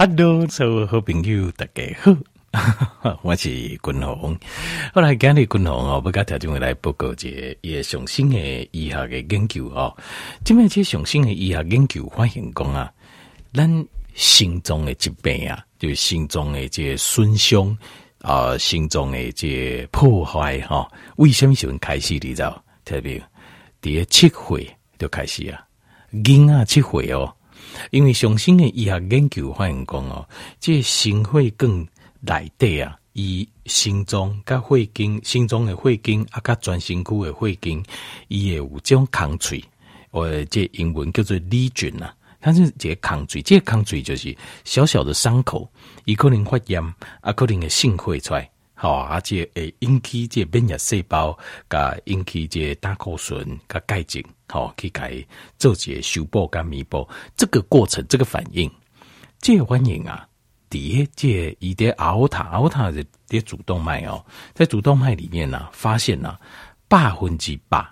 Hello，所有好朋友大家好，我是君鸿。后来今日君鸿哦，不甲条件来报告一个上新的医学的研究哦。这边这上新的医学研究发现讲啊，咱心脏的疾病啊，就是心脏的这损伤啊，心脏的这破坏哈、哦，为什么时阵开始你知道？特别第七岁就开始啊，婴儿七岁哦。因为上新的医学研究发现讲哦，这心血管内底啊，伊心脏甲血经、心脏的血经啊，甲全身躯的血经，伊会有这种空喙，呃，这英文叫做 lesion 啊，它是这个空喙，这个空喙就是小小的伤口，伊可能发炎，啊，可能会渗血出来，好啊，这会引起这免疫细胞，甲引起这胆固醇，甲钙质。好，去改做些修补跟弥补这个过程，这个反应，这个反应啊，第一这一点奥塔奥塔的的主动脉哦，在主动脉里面呢、啊，发现了百分之百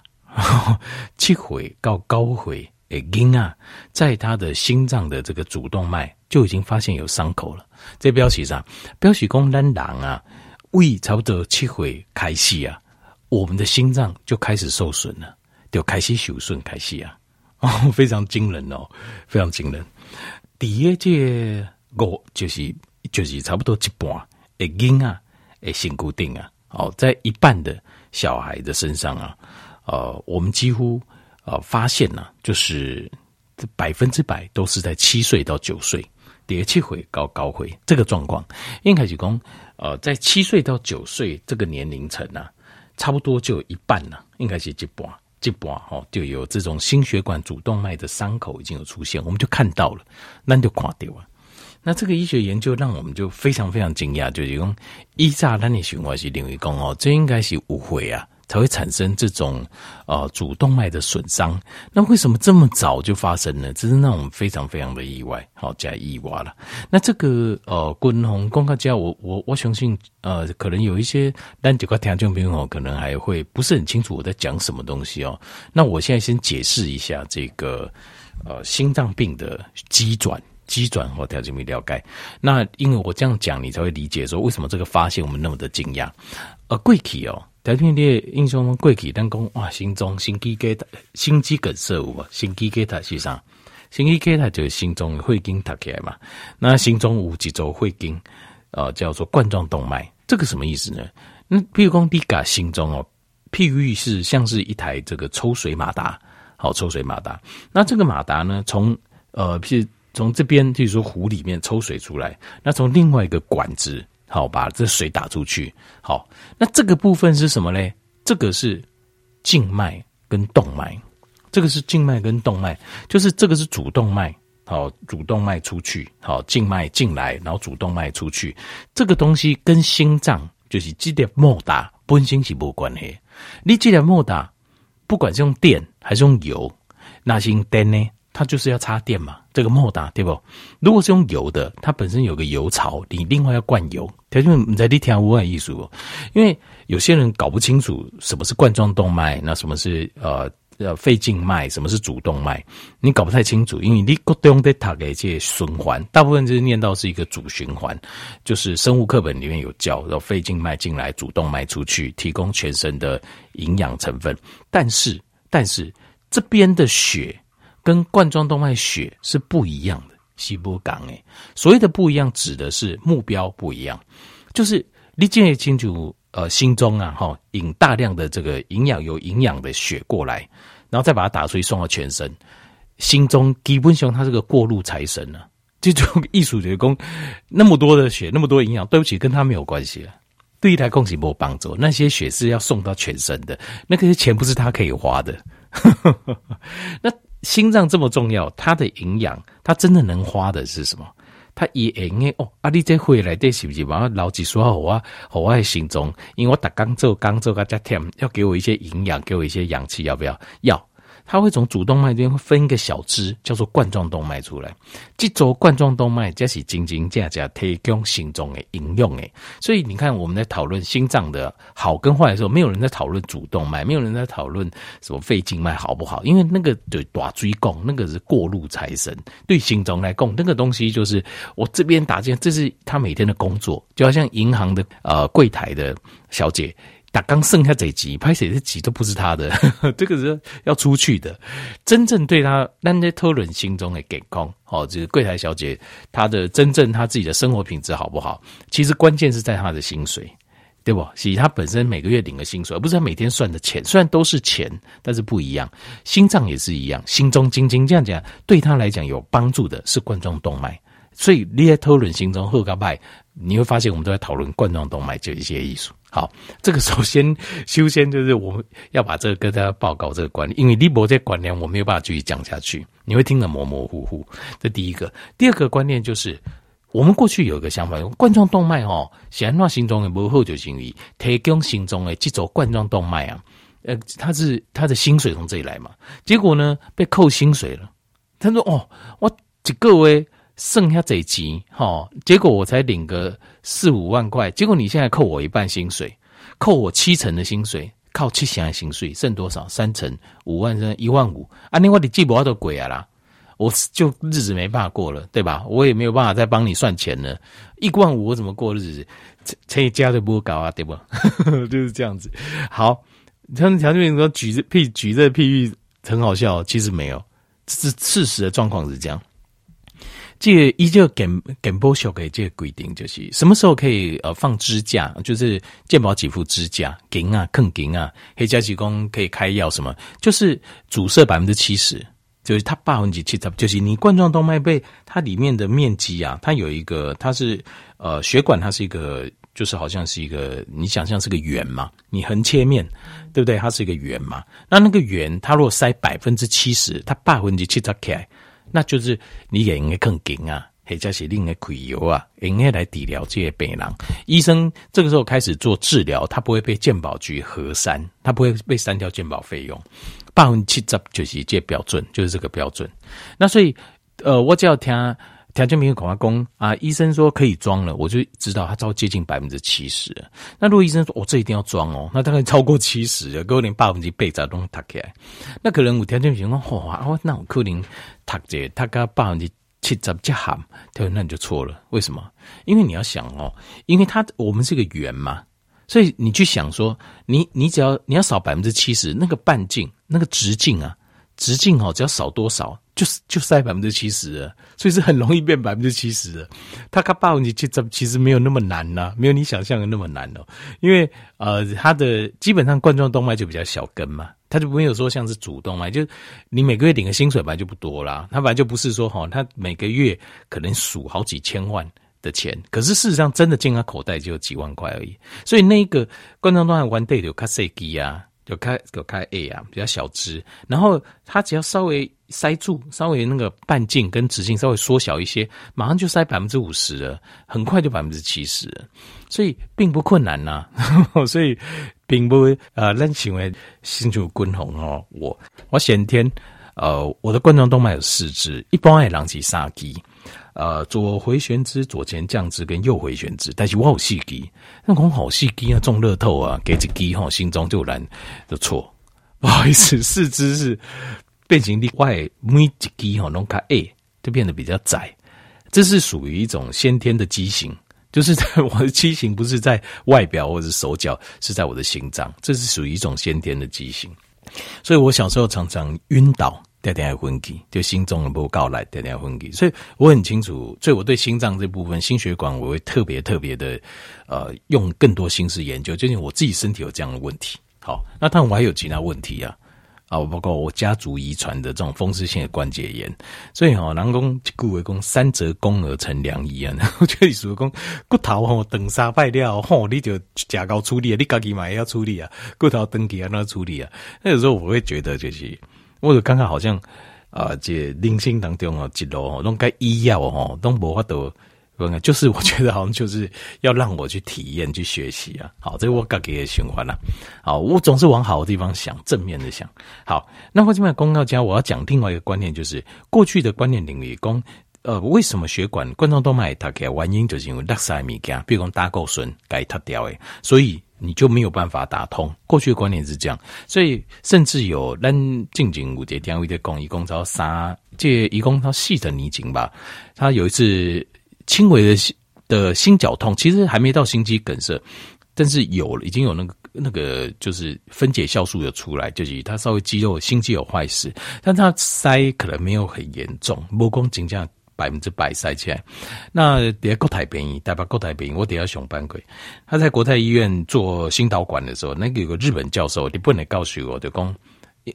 七回到高回的婴啊，在他的心脏的这个主动脉就已经发现有伤口了。这标题上，标题讲咱人啊，胃差不多七回开始啊，我们的心脏就开始受损了。就开始受损，开始啊，哦，非常惊人哦，非常惊人。第一届我就是就是差不多一半的婴啊，诶，心固定啊，哦，在一半的小孩的身上啊，呃，我们几乎呃发现呢、啊，就是百分之百都是在七岁到九岁，第七回高高回这个状况，应该是讲呃，在七岁到九岁这个年龄层呢，差不多就有一半呢，应该是一半。一半哈就有这种心血管主动脉的伤口已经有出现，我们就看到了，那就垮掉了。那这个医学研究让我们就非常非常惊讶，就是讲一炸那你循环系领域讲哦，这应该是误会啊。才会产生这种呃主动脉的损伤，那为什么这么早就发生呢？这是让我们非常非常的意外，好加意外了。那这个呃，滚红公告家，我我我相信呃，可能有一些单几块听众朋友可能还会不是很清楚我在讲什么东西哦。那我现在先解释一下这个呃心脏病的机转机转和条件没了解。那因为我这样讲，你才会理解说为什么这个发现我们那么的惊讶。呃，贵体哦。条片的印象中，过去咱讲哇，心脏心肌梗心肌梗塞有无？心肌梗塞是啥？心肌梗塞就是心脏的血经塌起来嘛。那心中有几轴血经，呃，叫做冠状动脉。这个什么意思呢？那譬如讲，你噶心中哦，譬喻是像是一台这个抽水马达，好，抽水马达。那这个马达呢，从呃，譬如从这边，譬如说湖里面抽水出来，那从另外一个管子。好，把这水打出去。好，那这个部分是什么嘞？这个是静脉跟动脉。这个是静脉跟动脉，就是这个是主动脉。好，主动脉出去，好，静脉进来，然后主动脉出去。这个东西跟心脏就是这条莫达本身是无关系。你这条莫打，不管是用电还是用油，那是用电呢？它就是要插电嘛，这个莫达对不？如果是用油的，它本身有个油槽，你另外要灌油。条件你在这条无外艺术，因为有些人搞不清楚什么是冠状动脉，那什么是呃呃肺静脉，什么是主动脉，你搞不太清楚，因为你国中的它给这循环，大部分就是念到是一个主循环，就是生物课本里面有教，然后肺静脉进来，主动脉出去，提供全身的营养成分。但是但是这边的血。跟冠状动脉血是不一样的，细波港诶，所谓的不一样，指的是目标不一样，就是你建议清楚，呃，心中啊，哈，引大量的这个营养有营养的血过来，然后再把它打出去送到全身，心中基本上它是个过路财神呢、啊，这种艺术学工，那么多的血，那么多营养，对不起，跟他没有关系了，对一台空气没有帮助，那些血是要送到全身的，那个钱不是他可以花的，那。心脏这么重要，它的营养，它真的能花的是什么？它也应哦，啊，你这回来的是不是？把老几说好啊，好爱，心中，因为我打刚做刚做个加添，要给我一些营养，给我一些氧气，要不要？要。它会从主动脉这边分一个小支，叫做冠状动脉出来。这轴冠状动脉这是真真正正提供心脏的营养诶。所以你看，我们在讨论心脏的好跟坏的时候，没有人在讨论主动脉，没有人在讨论什么肺静脉好不好，因为那个对大椎拱，那个是过路财神。对心脏来供，那个东西就是我这边打进，这是他每天的工作，就好像银行的呃柜台的小姐。打刚剩下这集，拍谁的集都不是他的，这个是要出去的。真正对他，那在讨论心中的健康，哦，就是柜台小姐，她的真正她自己的生活品质好不好？其实关键是在她的薪水，对不？其实她本身每个月领的薪水，而不是她每天算的钱。虽然都是钱，但是不一样。心脏也是一样，心中晶晶这样讲，对她来讲有帮助的是冠状动脉。所以你在讨论心中贺高拜，你会发现我们都在讨论冠状动脉这一些艺术。好，这个首先修先就是我们要把这个跟大家报告这个观念，因为你没这观念，我没有办法继续讲下去，你会听得模模糊糊。这第一个，第二个观念就是，我们过去有一个想法，冠状动脉哦，显然心中的不好就行为提供心中的这种冠状动脉啊，呃，他是他的薪水从这里来嘛，结果呢被扣薪水了。他说哦，我这个位。剩下这一集，哈，结果我才领个四五万块，结果你现在扣我一半薪水，扣我七成的薪水，靠七成的薪水剩多少？三成五万，剩一万五啊！另外你记不到鬼啊啦，我就日子没办法过了，对吧？我也没有办法再帮你算钱了，一万五我怎么过日子？这一家都不搞啊，对不？就是这样子。好，他们条件说举这譬举这譬喻很好笑，其实没有，是事实的状况是这样。这个依旧健健保署给这个规定，就是什么时候可以呃放支架，就是健保给付支架，给啊，坑给啊，黑加急工可以开药什么，就是阻塞百分之七十，就是它百分之七十，就是你冠状动脉被它里面的面积啊，它有一个，它是呃血管，它是一个，就是好像是一个，你想象是个圆嘛，你横切面，对不对？它是一个圆嘛，那那个圆，它如果塞百分之七十，它百分之七十开。那就是你也应该更紧啊，或者是另外开油啊，应该来治疗这些病人。医生这个时候开始做治疗，他不会被健保局核删，他不会被删掉健保费用。百分之七十就是这标准，就是这个标准。那所以，呃，我只要听条件没有广话工啊，医生说可以装了，我就知道他超接近百分之七十。那如果医生说我、哦、这一定要装哦，那大概超过七十了，够连百分之百在都打开。那可能我听这边说哇，我那我可能。他这他个百分之七十这行，他说那你就错了。为什么？因为你要想哦，因为它我们是个圆嘛，所以你去想说，你你只要你要少百分之七十，那个半径那个直径啊，直径哦，只要少多少，就是就塞百分之七十，所以是很容易变百分之七十的。它个百分之七十其实没有那么难呐、没有你想象的那么难哦。因为呃，它的基本上冠状动脉就比较小根嘛。他就没有说像是主动脉，就你每个月领的薪水本来就不多啦，他本来就不是说哈，他每个月可能数好几千万的钱，可是事实上真的进他口袋就有几万块而已。所以那一个冠状动脉完对有卡塞基啊，有开有开 A 啊，比较小支，然后它只要稍微塞住，稍微那个半径跟直径稍微缩小一些，马上就塞百分之五十了，很快就百分之七十，所以并不困难呐，所以。并不会呃，咱行为新竹滚红哦，我。我先天呃，我的冠状动脉有四支，一般爱人是三支，呃，左回旋支、左前降支跟右回旋支，但是我有四支，那讲好四支啊，中乐透啊，给一支吼，心中就难就错，不好意思，四肢是变形的外，每一支吼拢卡 A 就变得比较窄，这是属于一种先天的畸形。就是在我的畸形，不是在外表或者手脚，是在我的心脏，这是属于一种先天的畸形。所以我小时候常常晕倒，点点还昏厥，就心脏不够来，点点昏厥。所以我很清楚，所以我对心脏这部分心血管，我会特别特别的呃，用更多心思研究，究竟我自己身体有这样的问题。好，那当然我还有其他问题啊。啊，包括我家族遗传的这种风湿性的关节炎，所以哈，人讲古为公三折肱而成良医啊。我觉得说讲骨头吼等杀败掉吼，你就加高处理啊，你自己嘛也要处理啊，骨头登记啊那处理啊。那有时候我会觉得就是，我就刚刚好像啊，这人生当中哦，一路哦，拢该医药哦，都无法度就是我觉得好像就是要让我去体验、去学习啊。好，这个我刚给的循环了。好，我总是往好的地方想，正面的想。好，那我这边公告家，我要讲另外一个观念，就是过去的观念领域，讲呃，为什么血管冠状动脉它开原因就是因为垃圾物件，比如讲胆固醇该它掉诶，所以你就没有办法打通。过去的观念是这样，所以甚至有咱静静五节单位的讲，一共超三，这一共超细的拟警吧，他有一次。轻微的心的心绞痛，其实还没到心肌梗塞，但是有已经有那个那个就是分解酵素有出来，就是他稍微肌肉心肌有坏死，但他塞可能没有很严重，不光仅这样百分之百塞起来。那底下国泰便宜，代表国泰便宜，我底下熊班鬼，他在国泰医院做心导管的时候，那个有个日本教授，你不能告诉我，就讲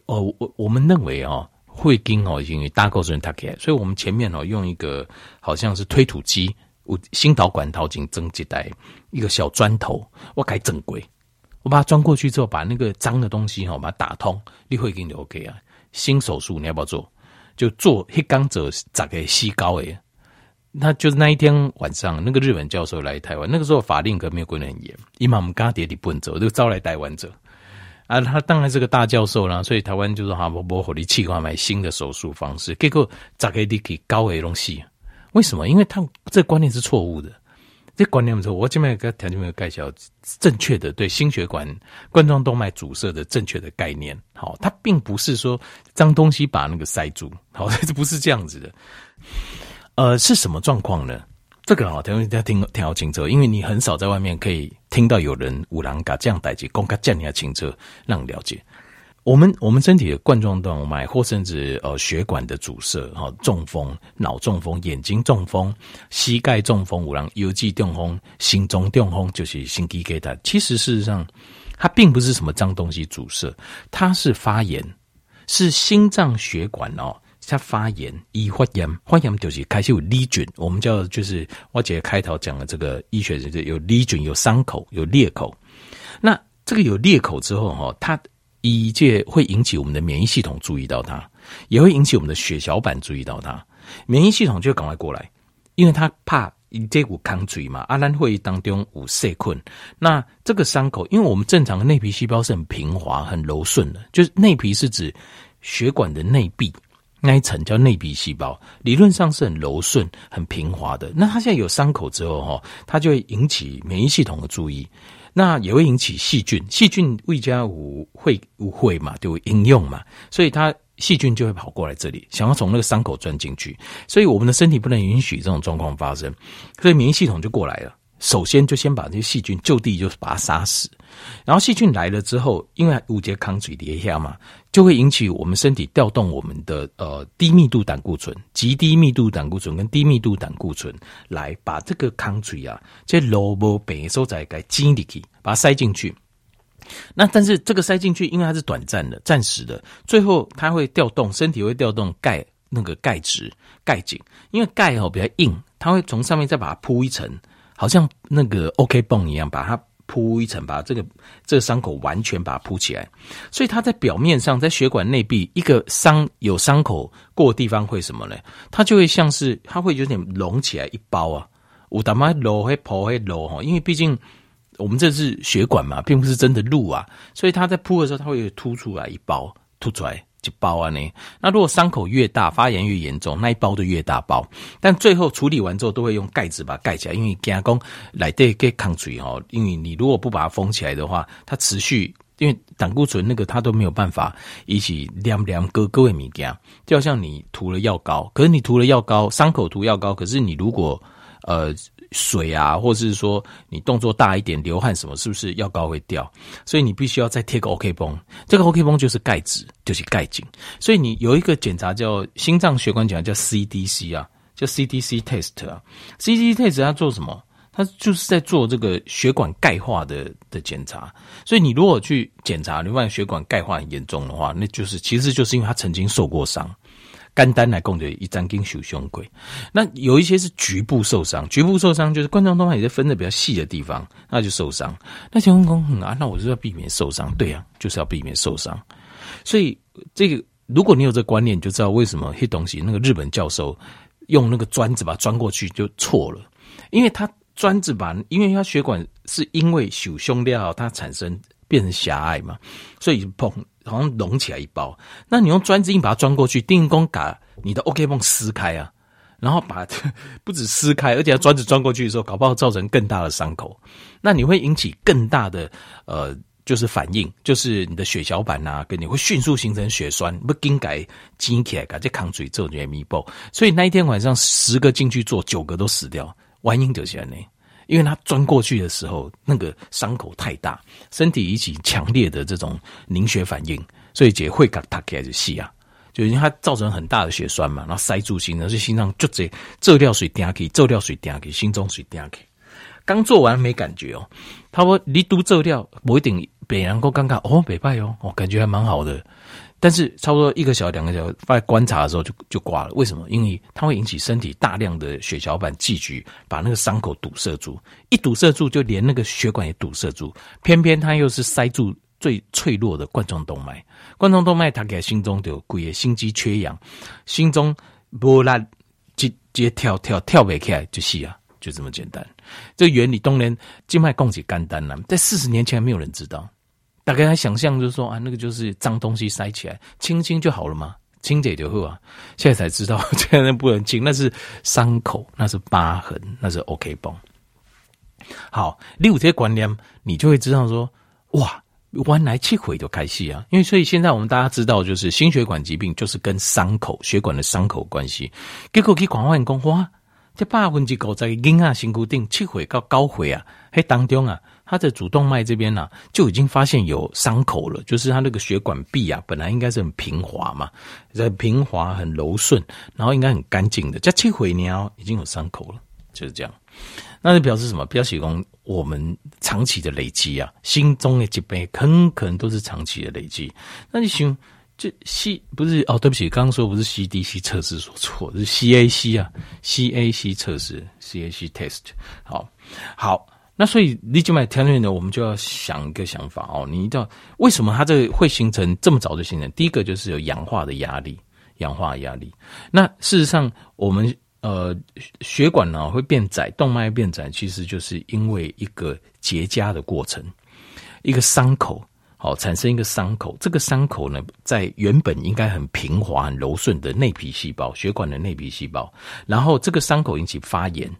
哦，我我们认为哦。会经哦，因为大构成它开，所以我们前面哦用一个好像是推土机，我心导管套进增几袋一个小砖头，我改正规，我把它装过去之后，把那个脏的东西哈，把它打通，你会给你 OK 啊？新手术你要不要做？就做黑钢者咋个西高诶？那就是那一天晚上，那个日本教授来台湾，那个时候法令可没有规得很严，因为我们刚跌你不能走，就招来台湾者。啊，他当然是个大教授啦，所以台湾就说哈，我我火力气管买新的手术方式，结果咋个地给高诶东西？为什么？因为他这观念是错误的，这观念不错。我这边给条件没有介绍正确的对心血管冠状动脉阻塞的正确的概念。好，它并不是说脏东西把那个塞住，好，这不是这样子的。呃，是什么状况呢？这个啊，听听听听好清楚，因为你很少在外面可以听到有人五郎嘎这样代志，公开这样清楚，让你了解。我们我们身体的冠状动脉或甚至呃血管的阻塞，哈，中风、脑中风、眼睛中风、膝盖中风、五郎腰肌中风、心中中风，就是心肌梗塞。其实事实上，它并不是什么脏东西阻塞，它是发炎，是心脏血管哦。它发炎，易发炎，发炎就是开始有粒菌，我们叫就是我姐开头讲的这个医学就是有粒菌，有伤口，有裂口。那这个有裂口之后哈，它一切会引起我们的免疫系统注意到它，也会引起我们的血小板注意到它，免疫系统就赶快过来，因为它怕这股抗嘴嘛。阿兰会议当中有细菌，那这个伤口，因为我们正常的内皮细胞是很平滑、很柔顺的，就是内皮是指血管的内壁。那一层叫内皮细胞，理论上是很柔顺、很平滑的。那它现在有伤口之后，哈，它就会引起免疫系统的注意，那也会引起细菌。细菌未加无会无会嘛，就应用嘛，所以它细菌就会跑过来这里，想要从那个伤口钻进去。所以我们的身体不能允许这种状况发生，所以免疫系统就过来了。首先就先把这些细菌就地就把它杀死，然后细菌来了之后，因为无节抗水叠下嘛，就会引起我们身体调动我们的呃低密度胆固醇、极低密度胆固醇跟低密度胆固醇来把这个抗水啊，这萝卜白收在给挤进去，把它塞进去。那但是这个塞进去，因为它是短暂的、暂时的，最后它会调动身体会调动钙那个钙质钙颈，因为钙哦比较硬，它会从上面再把它铺一层。好像那个 OK 绷一样，把它铺一层，把这个这个伤口完全把它铺起来。所以它在表面上，在血管内壁一个伤有伤口过的地方会什么呢？它就会像是它会有点隆起来一包啊。我他妈揉会破会揉哈，因为毕竟我们这是血管嘛，并不是真的路啊。所以它在铺的时候，它会凸出来一包，凸出来。就包啊呢，那如果伤口越大，发炎越严重，那一包就越大包。但最后处理完之后，都会用盖子把它盖起来，因为加工来对给抗水哦。因为你如果不把它封起来的话，它持续因为胆固醇那个它都没有办法一起凉凉割割为米加，就好像你涂了药膏，可是你涂了药膏，伤口涂药膏，可是你如果呃。水啊，或者是说你动作大一点，流汗什么，是不是药膏会掉？所以你必须要再贴个 OK 绷，这个 OK 绷就是钙质，就是钙颈。所以你有一个检查叫心脏血管检查叫 CDC 啊，叫 CDC test 啊，CDC test 它做什么？它就是在做这个血管钙化的的检查。所以你如果去检查，你发现血管钙化很严重的话，那就是其实就是因为它曾经受过伤。肝单来供的一张筋属胸鬼，那有一些是局部受伤，局部受伤就是冠状动脉也是分的比较细的地方，那就受伤。那请问公啊，那我就要避免受伤，对呀、啊，就是要避免受伤。所以这个如果你有这个观念，你就知道为什么黑东西那个日本教授用那个砖子把它钻过去就错了。因为它砖子把，因为它血管是因为受伤了，它产生变成狭隘嘛，所以砰，好像隆起来一包。那你用砖子硬把它钻过去，定工把你的 OK 绷撕开啊，然后把 不止撕开，而且砖子钻过去的时候，搞不好造成更大的伤口，那你会引起更大的呃。就是反应，就是你的血小板啊，跟你会迅速形成血栓，不更改基起来，改这抗水做这弥补。所以那一天晚上，十个进去做，九个都死掉，原因就是这样，因为他钻过去的时候，那个伤口太大，身体引起强烈的这种凝血反应，所以会给他开始吸啊，就因为它造成很大的血栓嘛，然后塞住心，然后心脏就这这掉水顶起，这掉水顶起，心中水顶起。刚做完没感觉哦，他说你都做掉不一定别人够尴尬哦，北拜哦，哦，感觉还蛮好的。但是差不多一个小时两个小时放在观察的时候就就挂了。为什么？因为它会引起身体大量的血小板聚集，把那个伤口堵塞住。一堵塞住，就连那个血管也堵塞住。偏偏它又是塞住最脆弱的冠状动脉。冠状动脉它给心中就鬼心肌缺氧，心中波拉直接跳跳跳不起来就死啊。就这么简单，这原理当然静脉供给肝胆了，在四十年前没有人知道，大概他想象就是说啊，那个就是脏东西塞起来，清清就好了嘛，清洁就好啊。现在才知道，现在不能清，那是伤口，那是疤痕，那是 OK 绷。好，你有这些观念，你就会知道说，哇，原来气回就开始啊，因为所以现在我们大家知道，就是心血管疾病就是跟伤口血管的伤口关系，结果去广泛讲哇。这百分之九十的婴儿身躯顶七回到高回啊，嘿当中啊，他的主动脉这边呢、啊、就已经发现有伤口了，就是他那个血管壁啊，本来应该是很平滑嘛，很平滑很柔顺，然后应该很干净的，这七回呢已经有伤口了，就是这样。那就表示什么？表示讲我们长期的累积啊，心中的疾病很可能都是长期的累积。那你想？这 C 不是哦，对不起，刚刚说不是 CDC 测试说错，是 CAC 啊，CAC 测试，CAC test。好，好，那所以你就买条件呢，我们就要想一个想法哦，你知道为什么它这个会形成这么早就形成？第一个就是有氧化的压力，氧化压力。那事实上，我们呃血管呢会变窄，动脉变窄，其实就是因为一个结痂的过程，一个伤口。好，产生一个伤口。这个伤口呢，在原本应该很平滑、很柔顺的内皮细胞，血管的内皮细胞。然后这个伤口引起发炎，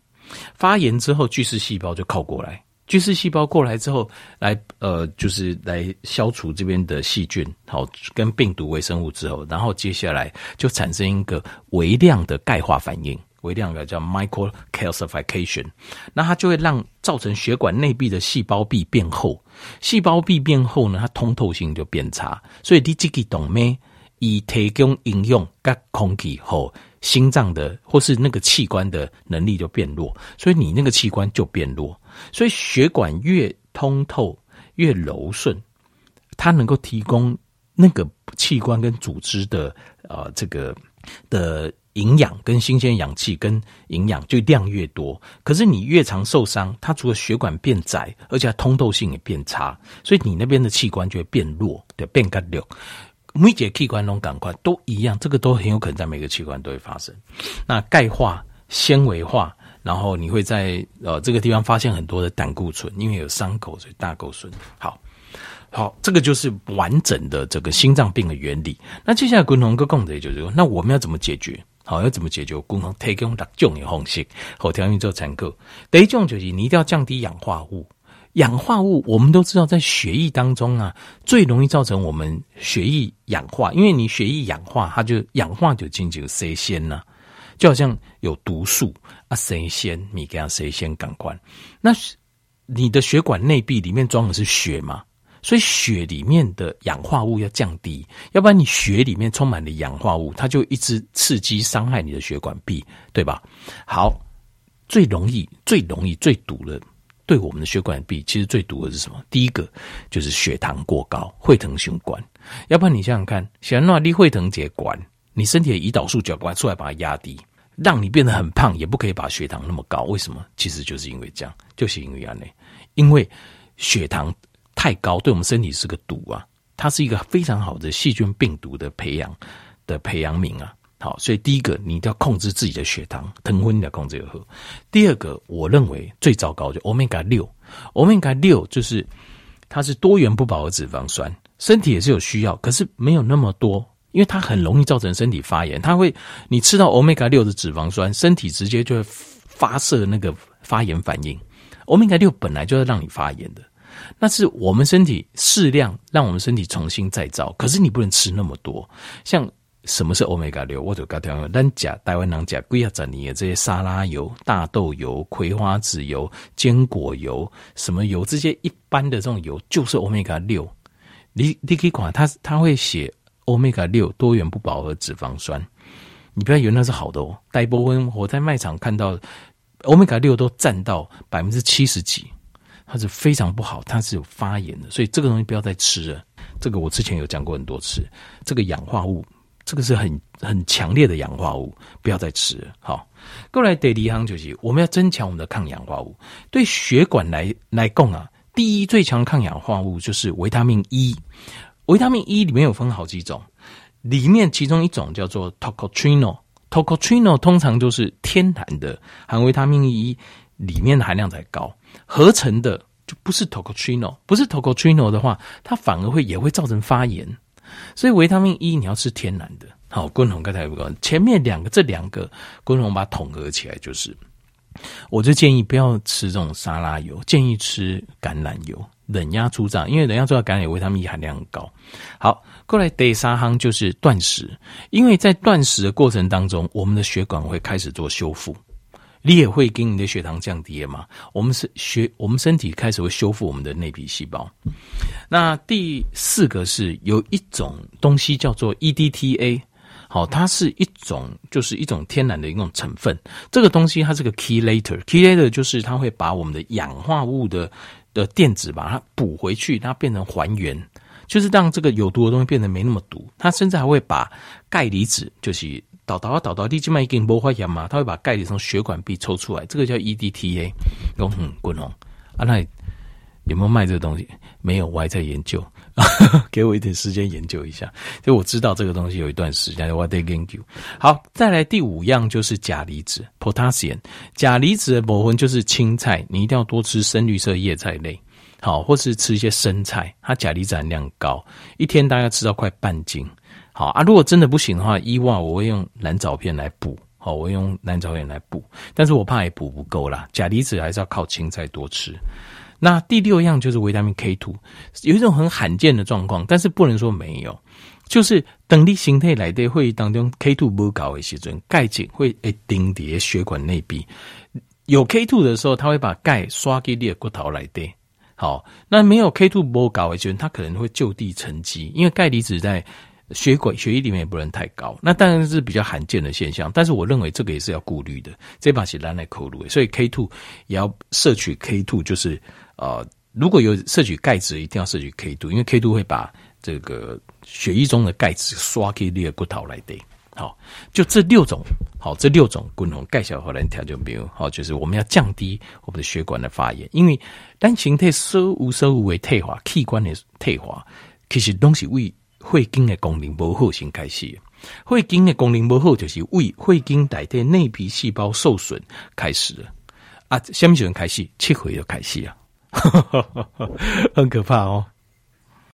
发炎之后，巨噬细胞就靠过来。巨噬细胞过来之后，来呃，就是来消除这边的细菌，好，跟病毒、微生物之后，然后接下来就产生一个微量的钙化反应。微量的叫 microcalcification，那它就会让造成血管内壁的细胞壁变厚，细胞壁变厚呢，它通透性就变差，所以你这个动脉以提供营养跟空气后，心脏的或是那个器官的能力就变弱，所以你那个器官就变弱，所以血管越通透越柔顺，它能够提供那个器官跟组织的呃这个的。营养跟新鲜氧气跟营养就量越多，可是你越常受伤，它除了血管变窄，而且它通透性也变差，所以你那边的器官就会变弱，对，变干流。每节器官都赶快都一样，这个都很有可能在每个器官都会发生。那钙化、纤维化，然后你会在呃这个地方发现很多的胆固醇，因为有伤口，所以胆固醇。好。好，这个就是完整的这个心脏病的原理。那接下来共同个共的就是说，那我们要怎么解决？好，要怎么解决？共同提供六种的方式，好，调用做参考。第一种就是你一定要降低氧化物。氧化物我们都知道，在血液当中啊，最容易造成我们血液氧化，因为你血液氧化，它就氧化就进去谁先呢？就好像有毒素啊，谁先你给它谁先感官？那你的血管内壁里面装的是血嘛？所以血里面的氧化物要降低，要不然你血里面充满了氧化物，它就一直刺激伤害你的血管壁，对吧？好，最容易、最容易、最毒的，对我们的血管壁，其实最毒的是什么？第一个就是血糖过高，会疼血管。要不然你想想看，想让你会疼血管，你身体的胰岛素就要出来把它压低，让你变得很胖，也不可以把血糖那么高。为什么？其实就是因为这样，就是因为这样呢，因为血糖。太高对我们身体是个毒啊！它是一个非常好的细菌病毒的培养的培养皿啊！好，所以第一个你一定要控制自己的血糖，糖分你要控制要好。第二个，我认为最糟糕就 Omega 六，Omega 六就是它是多元不饱和脂肪酸，身体也是有需要，可是没有那么多，因为它很容易造成身体发炎。它会你吃到 Omega 六的脂肪酸，身体直接就会发射那个发炎反应。Omega 六本来就是让你发炎的，那是我们身体适量让我们身体重新再造，可是你不能吃那么多，像。什么是欧米伽六？我就刚才讲，咱讲台湾人讲几啊十年的这些沙拉油、大豆油、葵花籽油、坚果油，什么油？这些一般的这种油就是欧米伽六。你你可以看，它它会写欧米伽六多元不饱和脂肪酸。你不要以为那是好的哦。大部分我在卖场看到欧米伽六都占到百分之七十几，它是非常不好，它是有发炎的。所以这个东西不要再吃了。这个我之前有讲过很多次，这个氧化物。这个是很很强烈的氧化物，不要再吃了。好，过来第二项就是我们要增强我们的抗氧化物。对血管来来供啊，第一最强抗氧化物就是维他命 E。维他命 E 里面有分好几种，里面其中一种叫做 t o c o t r i n o。t o c o t r i n o 通常就是天然的，含维他命 E 里面的含量才高，合成的就不是 t o c o t r i n o。不是 t o c o t r i n o 的话，它反而会也会造成发炎。所以维他命 E 你要吃天然的，好，滚红刚才不讲，前面两个这两个滚红把它统合起来就是，我就建议不要吃这种沙拉油，建议吃橄榄油，冷压出榨，因为冷压出榨橄榄油维他命 E 含量很高。好，过来第三行就是断食，因为在断食的过程当中，我们的血管会开始做修复。你也会跟你的血糖降低了嘛？我们是血，我们身体开始会修复我们的内皮细胞。那第四个是有一种东西叫做 EDTA，好，它是一种就是一种天然的一种成分。这个东西它是个 chelator，chelator 就是它会把我们的氧化物的的电子把它补回去，它变成还原，就是让这个有毒的东西变得没那么毒。它甚至还会把钙离子就是。导导啊导导，你静脉已经不发炎嘛？他会把钙离从血管壁抽出来，这个叫 EDTA。嗯，滚红啊，那有没有卖这个东西？没有，我还在研究，给我一点时间研究一下。就我知道这个东西有一段时间，我得研究。好，再来第五样就是钾离子 （potassium）。钾离子的部分就是青菜，你一定要多吃深绿色叶菜类，好，或是吃一些生菜，它钾离子含量高，一天大概吃到快半斤。好啊，如果真的不行的话，伊娃我会用蓝藻片来补。好，我会用蓝藻片来补，但是我怕也补不够啦。钾离子还是要靠青菜多吃。那第六样就是维他命 K two，有一种很罕见的状况，但是不能说没有，就是等你形态来的会议当中 K two 不高的时阵，钙质会诶顶叠血管内壁。有 K two 的时候，它会把钙刷给你的骨头来的。好，那没有 K two 不高的时阵，它可能会就地沉积，因为钙离子在。血管血液里面也不能太高，那当然是比较罕见的现象。但是我认为这个也是要顾虑的。这把是拿来扣路，所以 K two 也要摄取 K two，就是呃，如果有摄取钙质，一定要摄取 K two，因为 K two 会把这个血液中的钙质刷给你的骨头来的。好，就这六种，好，这六种共同钙小荷兰条件没有好，就是我们要降低我们的血管的发炎，因为单形态收无收为退化，器官的退化，其实东西为。会经的功能不好先开始，会经的功能不好就是胃会经代替内皮细胞受损开始了啊！什么时候开始？七回就开始啊，很可怕哦。